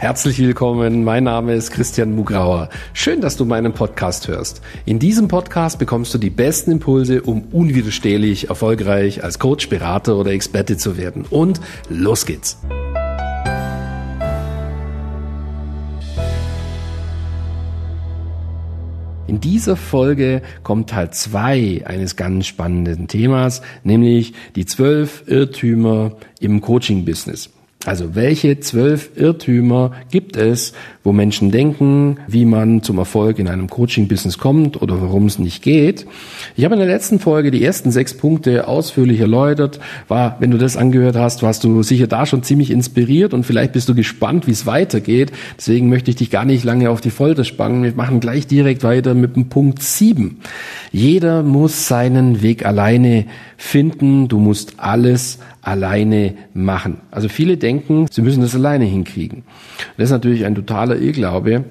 Herzlich willkommen, mein Name ist Christian Mugrauer. Schön, dass du meinen Podcast hörst. In diesem Podcast bekommst du die besten Impulse, um unwiderstehlich erfolgreich als Coach, Berater oder Experte zu werden. Und los geht's! In dieser Folge kommt Teil zwei eines ganz spannenden Themas, nämlich die zwölf Irrtümer im Coaching-Business. Also welche zwölf Irrtümer gibt es, wo Menschen denken, wie man zum Erfolg in einem Coaching-Business kommt oder warum es nicht geht? Ich habe in der letzten Folge die ersten sechs Punkte ausführlich erläutert. War, wenn du das angehört hast, warst du sicher da schon ziemlich inspiriert und vielleicht bist du gespannt, wie es weitergeht. Deswegen möchte ich dich gar nicht lange auf die Folter spannen. Wir machen gleich direkt weiter mit dem Punkt sieben. Jeder muss seinen Weg alleine finden. Du musst alles alleine machen. Also viele denken, sie müssen das alleine hinkriegen. Das ist natürlich ein totaler Irrglaube.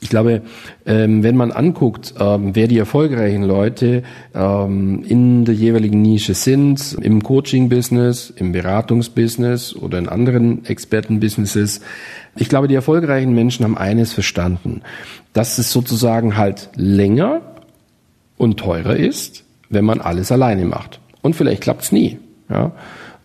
Ich glaube, ähm, wenn man anguckt, ähm, wer die erfolgreichen Leute ähm, in der jeweiligen Nische sind, im Coaching-Business, im Beratungsbusiness oder in anderen Experten-Businesses, ich glaube, die erfolgreichen Menschen haben eines verstanden, dass es sozusagen halt länger und teurer ist, wenn man alles alleine macht. Und vielleicht klappt's nie. Ja?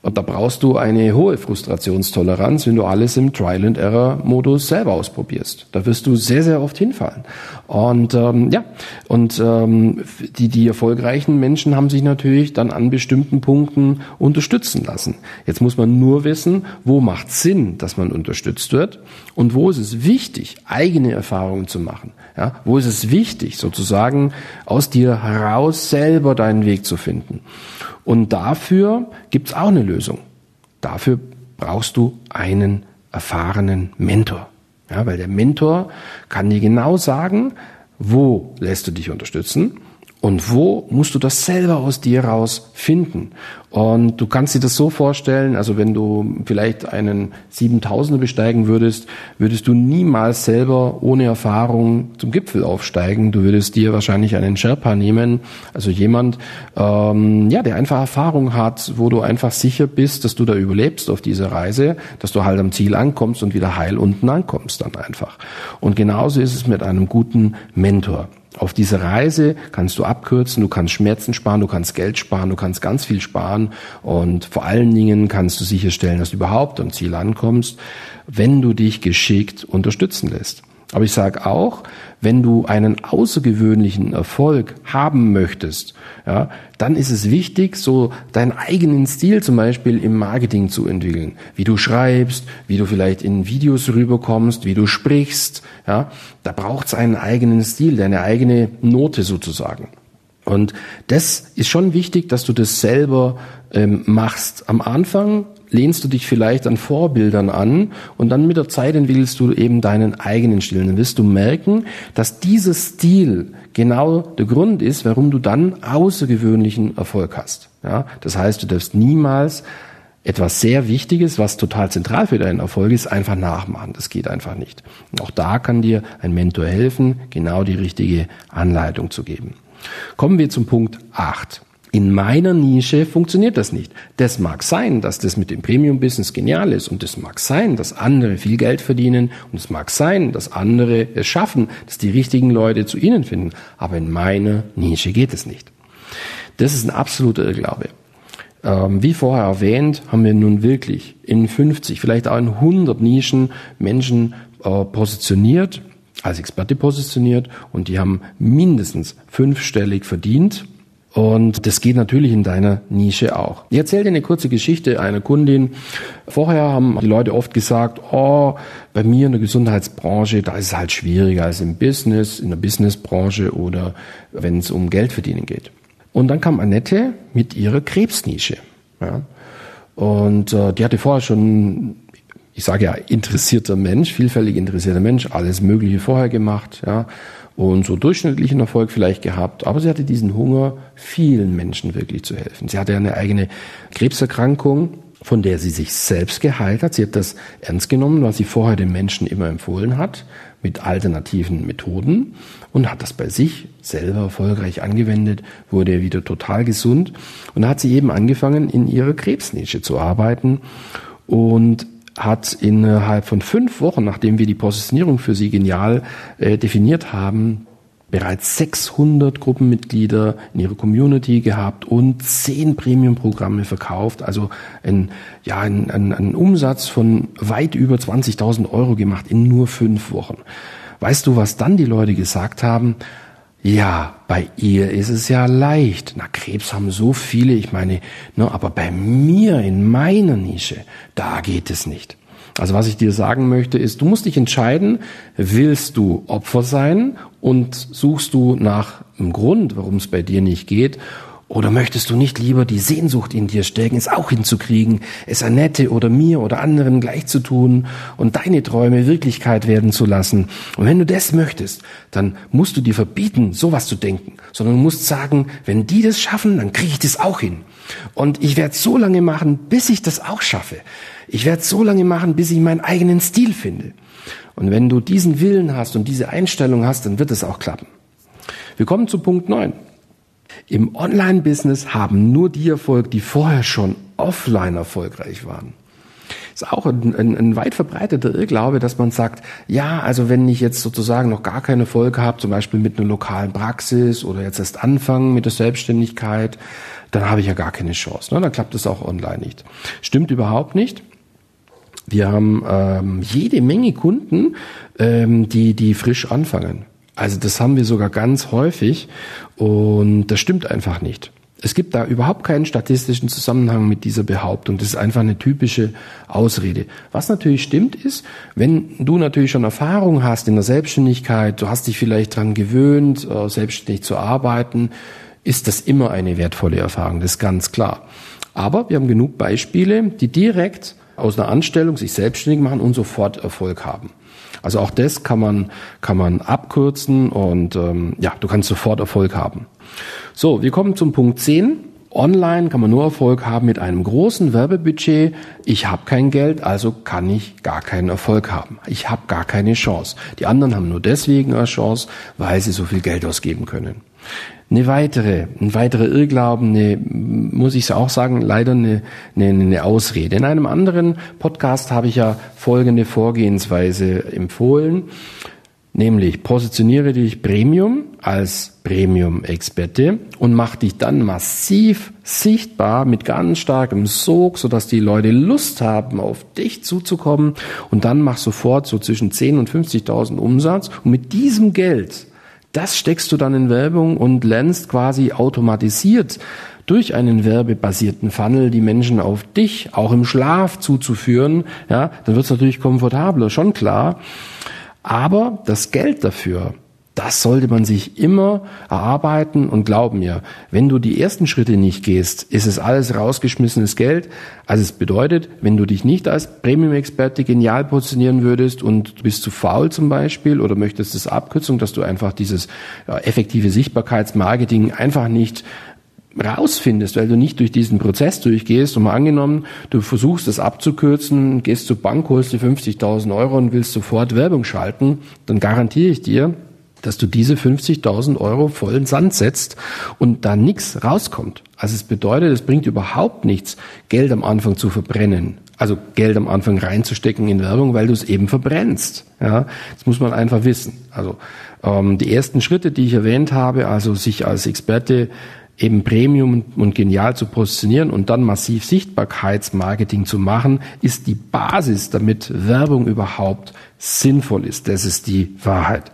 Und da brauchst du eine hohe Frustrationstoleranz, wenn du alles im Trial-and-Error-Modus selber ausprobierst. Da wirst du sehr, sehr oft hinfallen. Und ähm, ja, und ähm, die, die erfolgreichen Menschen haben sich natürlich dann an bestimmten Punkten unterstützen lassen. Jetzt muss man nur wissen, wo macht Sinn, dass man unterstützt wird und wo ist es wichtig, eigene Erfahrungen zu machen. Ja, wo ist es wichtig, sozusagen aus dir heraus selber deinen Weg zu finden. Und dafür gibt's auch eine Lösung. Dafür brauchst du einen erfahrenen Mentor. Ja, weil der Mentor kann dir genau sagen, wo lässt du dich unterstützen und wo musst du das selber aus dir raus finden? Und du kannst dir das so vorstellen, also wenn du vielleicht einen 7000er besteigen würdest, würdest du niemals selber ohne Erfahrung zum Gipfel aufsteigen. Du würdest dir wahrscheinlich einen Sherpa nehmen, also jemand, ähm, ja, der einfach Erfahrung hat, wo du einfach sicher bist, dass du da überlebst auf dieser Reise, dass du halt am Ziel ankommst und wieder heil unten ankommst dann einfach. Und genauso ist es mit einem guten Mentor. Auf dieser Reise kannst du abkürzen, du kannst Schmerzen sparen, du kannst Geld sparen, du kannst ganz viel sparen und vor allen Dingen kannst du sicherstellen, dass du überhaupt am Ziel ankommst, wenn du dich geschickt unterstützen lässt. Aber ich sage auch, wenn du einen außergewöhnlichen Erfolg haben möchtest, ja, dann ist es wichtig, so deinen eigenen Stil zum Beispiel im Marketing zu entwickeln. Wie du schreibst, wie du vielleicht in Videos rüberkommst, wie du sprichst. Ja, da braucht es einen eigenen Stil, deine eigene Note sozusagen. Und das ist schon wichtig, dass du das selber ähm, machst. Am Anfang lehnst du dich vielleicht an Vorbildern an und dann mit der Zeit entwickelst du eben deinen eigenen Stil. Dann wirst du merken, dass dieser Stil genau der Grund ist, warum du dann außergewöhnlichen Erfolg hast. Ja, das heißt, du darfst niemals etwas sehr Wichtiges, was total zentral für deinen Erfolg ist, einfach nachmachen. Das geht einfach nicht. Und auch da kann dir ein Mentor helfen, genau die richtige Anleitung zu geben. Kommen wir zum Punkt 8. In meiner Nische funktioniert das nicht. Das mag sein, dass das mit dem Premium-Business genial ist und es mag sein, dass andere viel Geld verdienen und es mag sein, dass andere es schaffen, dass die richtigen Leute zu ihnen finden. Aber in meiner Nische geht es nicht. Das ist ein absoluter Irrglaube. Ähm, wie vorher erwähnt, haben wir nun wirklich in 50, vielleicht auch in 100 Nischen Menschen äh, positioniert, als Experte positioniert und die haben mindestens fünfstellig verdient und das geht natürlich in deiner Nische auch. Ich erzähle dir eine kurze Geschichte einer Kundin. Vorher haben die Leute oft gesagt, oh, bei mir in der Gesundheitsbranche, da ist es halt schwieriger als im Business, in der Businessbranche oder wenn es um Geld verdienen geht. Und dann kam Annette mit ihrer Krebsnische. Ja. Und äh, die hatte vorher schon, ich sage ja, interessierter Mensch, vielfältig interessierter Mensch, alles Mögliche vorher gemacht. Ja und so durchschnittlichen Erfolg vielleicht gehabt, aber sie hatte diesen Hunger, vielen Menschen wirklich zu helfen. Sie hatte eine eigene Krebserkrankung, von der sie sich selbst geheilt hat. Sie hat das ernst genommen, was sie vorher den Menschen immer empfohlen hat, mit alternativen Methoden und hat das bei sich selber erfolgreich angewendet, wurde wieder total gesund und da hat sie eben angefangen, in ihrer Krebsnische zu arbeiten und hat innerhalb von fünf Wochen, nachdem wir die Positionierung für sie genial äh, definiert haben, bereits 600 Gruppenmitglieder in ihrer Community gehabt und zehn Premium-Programme verkauft, also ein, ja, ein, ein, ein Umsatz von weit über 20.000 Euro gemacht in nur fünf Wochen. Weißt du, was dann die Leute gesagt haben? Ja, bei ihr ist es ja leicht. Na, Krebs haben so viele, ich meine, ne, aber bei mir in meiner Nische, da geht es nicht. Also was ich dir sagen möchte, ist, du musst dich entscheiden, willst du Opfer sein und suchst du nach einem Grund, warum es bei dir nicht geht, oder möchtest du nicht lieber die Sehnsucht in dir stärken, es auch hinzukriegen, es Annette oder mir oder anderen gleich zu tun und deine Träume Wirklichkeit werden zu lassen? Und wenn du das möchtest, dann musst du dir verbieten, sowas zu denken, sondern du musst sagen, wenn die das schaffen, dann kriege ich das auch hin. Und ich werde so lange machen, bis ich das auch schaffe. Ich werde so lange machen, bis ich meinen eigenen Stil finde. Und wenn du diesen Willen hast und diese Einstellung hast, dann wird es auch klappen. Wir kommen zu Punkt 9. Im Online-Business haben nur die Erfolg, die vorher schon offline erfolgreich waren. Ist auch ein, ein, ein weit verbreiteter Irrglaube, dass man sagt, ja, also wenn ich jetzt sozusagen noch gar keinen Erfolg habe, zum Beispiel mit einer lokalen Praxis oder jetzt erst anfangen mit der Selbstständigkeit, dann habe ich ja gar keine Chance. Ne? Dann klappt es auch online nicht. Stimmt überhaupt nicht. Wir haben ähm, jede Menge Kunden, ähm, die, die frisch anfangen. Also das haben wir sogar ganz häufig und das stimmt einfach nicht. Es gibt da überhaupt keinen statistischen Zusammenhang mit dieser Behauptung. Das ist einfach eine typische Ausrede. Was natürlich stimmt ist, wenn du natürlich schon Erfahrung hast in der Selbstständigkeit, du hast dich vielleicht dran gewöhnt, äh, selbstständig zu arbeiten, ist das immer eine wertvolle Erfahrung. Das ist ganz klar. Aber wir haben genug Beispiele, die direkt aus einer Anstellung sich selbstständig machen und sofort Erfolg haben. Also auch das kann man, kann man abkürzen und ähm, ja, du kannst sofort Erfolg haben. So, wir kommen zum Punkt 10. Online kann man nur Erfolg haben mit einem großen Werbebudget. Ich habe kein Geld, also kann ich gar keinen Erfolg haben. Ich habe gar keine Chance. Die anderen haben nur deswegen eine Chance, weil sie so viel Geld ausgeben können. Eine weitere, ein weiterer Irrglauben, eine, muss ich auch sagen, leider eine, eine, eine Ausrede. In einem anderen Podcast habe ich ja folgende Vorgehensweise empfohlen, nämlich positioniere dich Premium als Premium-Experte und mach dich dann massiv sichtbar mit ganz starkem Sog, sodass die Leute Lust haben, auf dich zuzukommen und dann mach sofort so zwischen 10 und 50.000 Umsatz und mit diesem Geld das steckst du dann in Werbung und lernst quasi automatisiert durch einen werbebasierten Funnel die Menschen auf dich auch im Schlaf zuzuführen. Ja, dann wird es natürlich komfortabler, schon klar. Aber das Geld dafür, das sollte man sich immer erarbeiten und glaub mir, wenn du die ersten Schritte nicht gehst, ist es alles rausgeschmissenes Geld. Also es bedeutet, wenn du dich nicht als Premium-Experte genial positionieren würdest und du bist zu faul zum Beispiel oder möchtest es Abkürzung, dass du einfach dieses effektive Sichtbarkeitsmarketing einfach nicht rausfindest, weil du nicht durch diesen Prozess durchgehst und mal angenommen, du versuchst es abzukürzen, gehst zur Bank, holst dir 50.000 Euro und willst sofort Werbung schalten, dann garantiere ich dir, dass du diese 50.000 Euro vollen Sand setzt und da nichts rauskommt. Also es bedeutet, es bringt überhaupt nichts, Geld am Anfang zu verbrennen. Also Geld am Anfang reinzustecken in Werbung, weil du es eben verbrennst. Ja, das muss man einfach wissen. Also ähm, die ersten Schritte, die ich erwähnt habe, also sich als Experte eben Premium und genial zu positionieren und dann massiv Sichtbarkeitsmarketing zu machen, ist die Basis, damit Werbung überhaupt sinnvoll ist. Das ist die Wahrheit.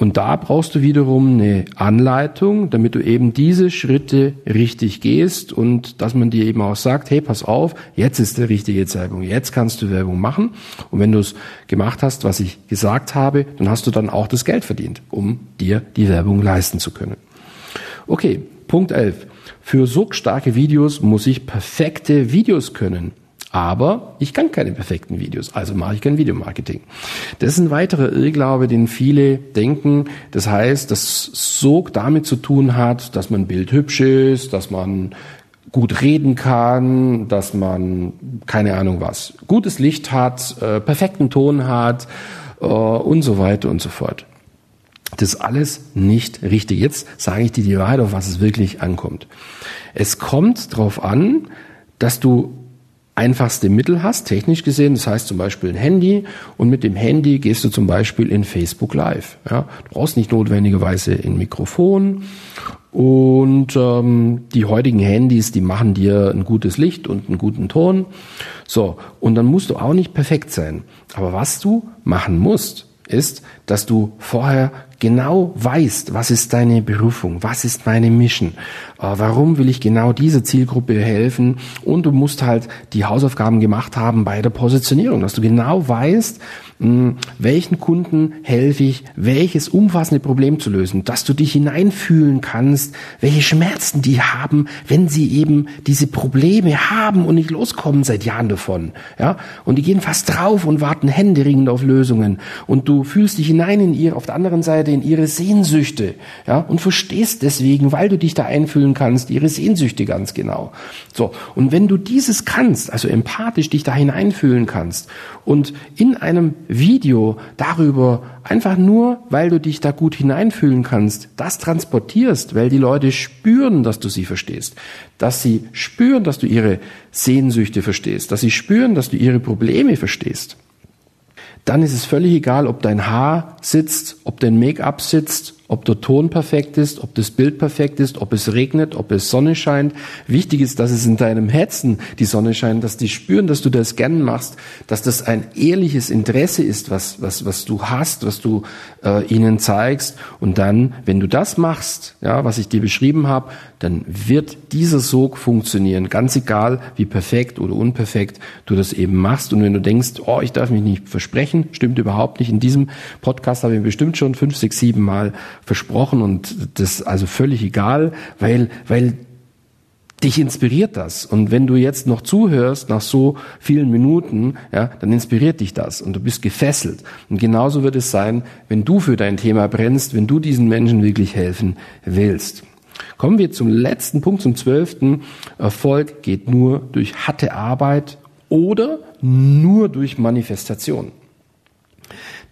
Und da brauchst du wiederum eine Anleitung, damit du eben diese Schritte richtig gehst und dass man dir eben auch sagt, hey, pass auf, jetzt ist der richtige Zeitpunkt, jetzt kannst du Werbung machen. Und wenn du es gemacht hast, was ich gesagt habe, dann hast du dann auch das Geld verdient, um dir die Werbung leisten zu können. Okay, Punkt 11. Für so starke Videos muss ich perfekte Videos können. Aber ich kann keine perfekten Videos, also mache ich kein Videomarketing. Das ist ein weiterer Irrglaube, den viele denken. Das heißt, dass so damit zu tun hat, dass man Bild hübsch ist, dass man gut reden kann, dass man keine Ahnung was, gutes Licht hat, äh, perfekten Ton hat äh, und so weiter und so fort. Das ist alles nicht richtig. Jetzt sage ich dir die Wahrheit, auf was es wirklich ankommt. Es kommt darauf an, dass du einfachste Mittel hast, technisch gesehen, das heißt zum Beispiel ein Handy und mit dem Handy gehst du zum Beispiel in Facebook Live. Ja, du brauchst nicht notwendigerweise ein Mikrofon und ähm, die heutigen Handys, die machen dir ein gutes Licht und einen guten Ton. So, und dann musst du auch nicht perfekt sein. Aber was du machen musst, ist, dass du vorher genau weißt, was ist deine Berufung, was ist meine Mission, äh, warum will ich genau dieser Zielgruppe helfen und du musst halt die Hausaufgaben gemacht haben bei der Positionierung, dass du genau weißt, hm, welchen Kunden helfe ich, welches umfassende Problem zu lösen, dass du dich hineinfühlen kannst, welche Schmerzen die haben, wenn sie eben diese Probleme haben und nicht loskommen seit Jahren davon, ja, und die gehen fast drauf und warten händeringend auf Lösungen. Und du fühlst dich hinein in ihr, auf der anderen Seite in ihre Sehnsüchte, ja, und verstehst deswegen, weil du dich da einfühlen kannst, ihre Sehnsüchte ganz genau. So. Und wenn du dieses kannst, also empathisch dich da hineinfühlen kannst und in einem Video darüber einfach nur, weil du dich da gut hineinfühlen kannst, das transportierst, weil die Leute spüren, dass du sie verstehst, dass sie spüren, dass du ihre Sehnsüchte verstehst, dass sie spüren, dass du ihre Probleme verstehst, dann ist es völlig egal, ob dein Haar sitzt, ob dein Make-up sitzt, ob der Ton perfekt ist, ob das Bild perfekt ist, ob es regnet, ob es Sonne scheint. Wichtig ist, dass es in deinem Herzen die Sonne scheint, dass die spüren, dass du das gern machst, dass das ein ehrliches Interesse ist, was, was, was du hast, was du äh, ihnen zeigst. Und dann, wenn du das machst, ja, was ich dir beschrieben habe, dann wird dieser Sog funktionieren, ganz egal, wie perfekt oder unperfekt du das eben machst. Und wenn du denkst, oh, ich darf mich nicht versprechen, stimmt überhaupt nicht. In diesem Podcast habe ich bestimmt schon fünf, sechs, sieben Mal versprochen und das also völlig egal, weil, weil dich inspiriert das. Und wenn du jetzt noch zuhörst nach so vielen Minuten, ja, dann inspiriert dich das und du bist gefesselt. Und genauso wird es sein, wenn du für dein Thema brennst, wenn du diesen Menschen wirklich helfen willst. Kommen wir zum letzten Punkt, zum zwölften. Erfolg geht nur durch harte Arbeit oder nur durch Manifestation.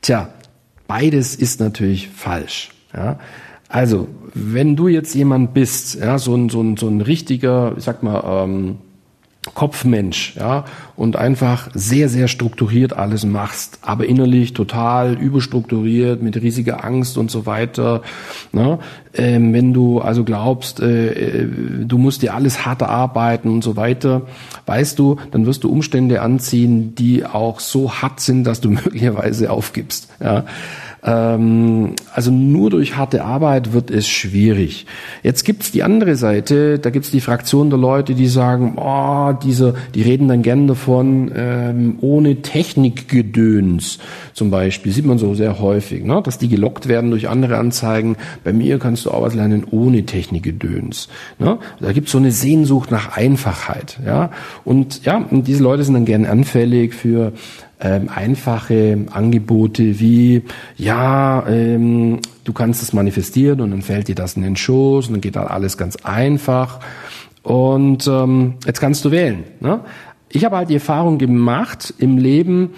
Tja, beides ist natürlich falsch. Ja? Also, wenn du jetzt jemand bist, ja, so ein, so ein, so ein richtiger, ich sag mal, ähm, Kopfmensch, ja, und einfach sehr, sehr strukturiert alles machst, aber innerlich total überstrukturiert, mit riesiger Angst und so weiter. Ne? Ähm, wenn du also glaubst, äh, äh du musst dir alles hart arbeiten und so weiter, weißt du, dann wirst du Umstände anziehen, die auch so hart sind, dass du möglicherweise aufgibst. Ja? Ähm, also nur durch harte Arbeit wird es schwierig. Jetzt gibt's die andere Seite, da gibt's die Fraktion der Leute, die sagen, oh, diese, die reden dann gern davon, ähm, ohne Technikgedöns zum Beispiel, sieht man so sehr häufig, ne? dass die gelockt werden durch andere Anzeigen. Bei mir kannst du auch was lernen ohne Technikgedöns. Ne? Da gibt's so eine Sehnsucht nach Einfachheit. Ja? Und ja, und diese Leute sind dann gern anfällig für ähm, einfache Angebote wie, ja, ähm, du kannst es manifestieren und dann fällt dir das in den Schoß und dann geht dann alles ganz einfach und ähm, jetzt kannst du wählen. Ne? Ich habe halt die Erfahrung gemacht im Leben,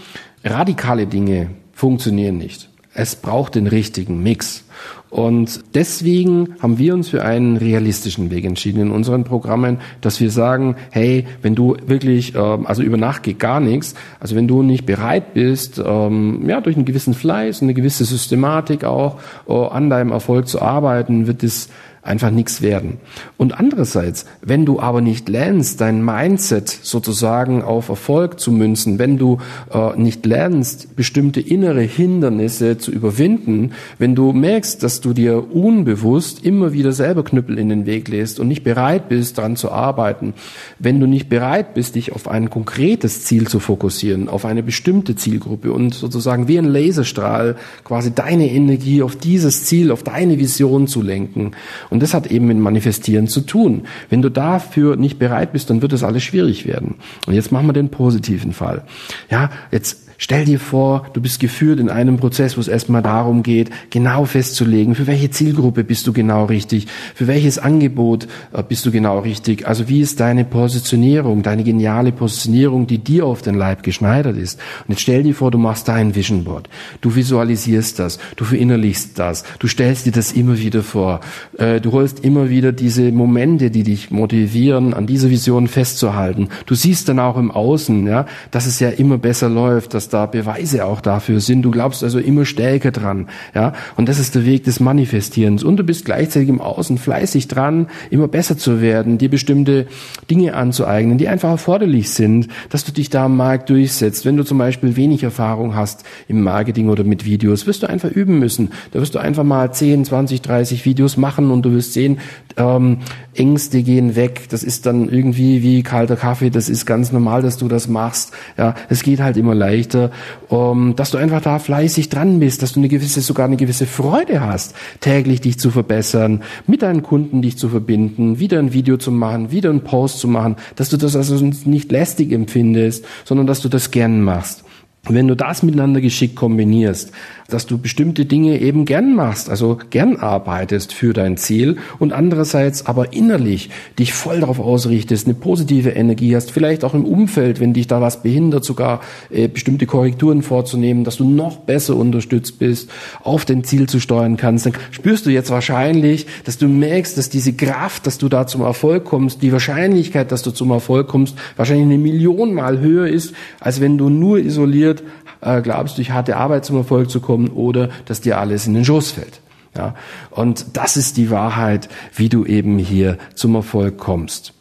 radikale Dinge funktionieren nicht. Es braucht den richtigen Mix. Und deswegen haben wir uns für einen realistischen Weg entschieden in unseren Programmen, dass wir sagen, hey, wenn du wirklich, ähm, also über Nacht geht gar nichts, also wenn du nicht bereit bist, ähm, ja, durch einen gewissen Fleiß, eine gewisse Systematik auch äh, an deinem Erfolg zu arbeiten, wird es einfach nichts werden. Und andererseits, wenn du aber nicht lernst, dein Mindset sozusagen auf Erfolg zu münzen, wenn du äh, nicht lernst, bestimmte innere Hindernisse zu überwinden, wenn du merkst, dass du dir unbewusst immer wieder selber Knüppel in den Weg lässt und nicht bereit bist, daran zu arbeiten, wenn du nicht bereit bist, dich auf ein konkretes Ziel zu fokussieren, auf eine bestimmte Zielgruppe und sozusagen wie ein Laserstrahl quasi deine Energie auf dieses Ziel, auf deine Vision zu lenken und das hat eben mit Manifestieren zu tun. Wenn du dafür nicht bereit bist, dann wird das alles schwierig werden. Und jetzt machen wir den positiven Fall. Ja, jetzt Stell dir vor, du bist geführt in einem Prozess, wo es erstmal darum geht, genau festzulegen, für welche Zielgruppe bist du genau richtig, für welches Angebot äh, bist du genau richtig. Also wie ist deine Positionierung, deine geniale Positionierung, die dir auf den Leib geschneidert ist. Und jetzt stell dir vor, du machst da ein Vision Board. Du visualisierst das, du verinnerlichst das, du stellst dir das immer wieder vor. Äh, du holst immer wieder diese Momente, die dich motivieren, an dieser Vision festzuhalten. Du siehst dann auch im Außen, ja, dass es ja immer besser läuft, dass da Beweise auch dafür sind. Du glaubst also immer stärker dran, ja. Und das ist der Weg des Manifestierens. Und du bist gleichzeitig im Außen fleißig dran, immer besser zu werden, dir bestimmte Dinge anzueignen, die einfach erforderlich sind, dass du dich da am Markt durchsetzt. Wenn du zum Beispiel wenig Erfahrung hast im Marketing oder mit Videos, wirst du einfach üben müssen. Da wirst du einfach mal 10, 20, 30 Videos machen und du wirst sehen, ähm, Ängste gehen weg. Das ist dann irgendwie wie kalter Kaffee. Das ist ganz normal, dass du das machst. Ja, es geht halt immer leichter, um, dass du einfach da fleißig dran bist, dass du eine gewisse, sogar eine gewisse Freude hast, täglich dich zu verbessern, mit deinen Kunden dich zu verbinden, wieder ein Video zu machen, wieder einen Post zu machen, dass du das also nicht lästig empfindest, sondern dass du das gern machst. Wenn du das miteinander geschickt kombinierst, dass du bestimmte Dinge eben gern machst, also gern arbeitest für dein Ziel und andererseits aber innerlich dich voll darauf ausrichtest, eine positive Energie hast, vielleicht auch im Umfeld, wenn dich da was behindert, sogar äh, bestimmte Korrekturen vorzunehmen, dass du noch besser unterstützt bist, auf dein Ziel zu steuern kannst, dann spürst du jetzt wahrscheinlich, dass du merkst, dass diese Kraft, dass du da zum Erfolg kommst, die Wahrscheinlichkeit, dass du zum Erfolg kommst, wahrscheinlich eine Million mal höher ist, als wenn du nur isoliert äh, glaubst, durch harte Arbeit zum Erfolg zu kommen oder dass dir alles in den Schoß fällt. Ja, und das ist die Wahrheit, wie du eben hier zum Erfolg kommst.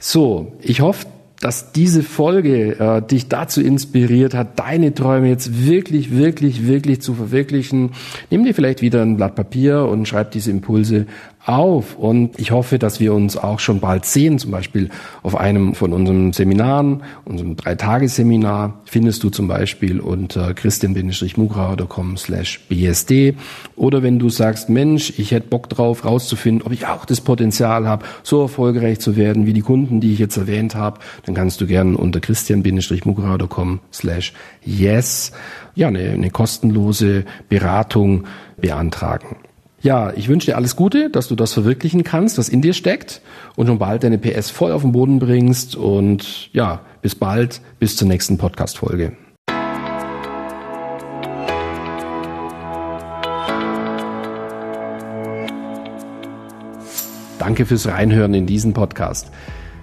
So, ich hoffe, dass diese Folge äh, dich dazu inspiriert hat, deine Träume jetzt wirklich, wirklich, wirklich zu verwirklichen. Nimm dir vielleicht wieder ein Blatt Papier und schreib diese Impulse auf. Und ich hoffe, dass wir uns auch schon bald sehen, zum Beispiel auf einem von unseren Seminaren, unserem Dreitagesseminar, findest du zum Beispiel unter christian-mugrauer.com slash bsd. Oder wenn du sagst, Mensch, ich hätte Bock drauf, rauszufinden, ob ich auch das Potenzial habe, so erfolgreich zu werden wie die Kunden, die ich jetzt erwähnt habe, dann kannst du gerne unter christian-mugrauer.com slash yes ja, eine, eine kostenlose Beratung beantragen. Ja, ich wünsche dir alles Gute, dass du das verwirklichen kannst, was in dir steckt und schon bald deine PS voll auf den Boden bringst und ja, bis bald, bis zur nächsten Podcast-Folge. Danke fürs Reinhören in diesen Podcast.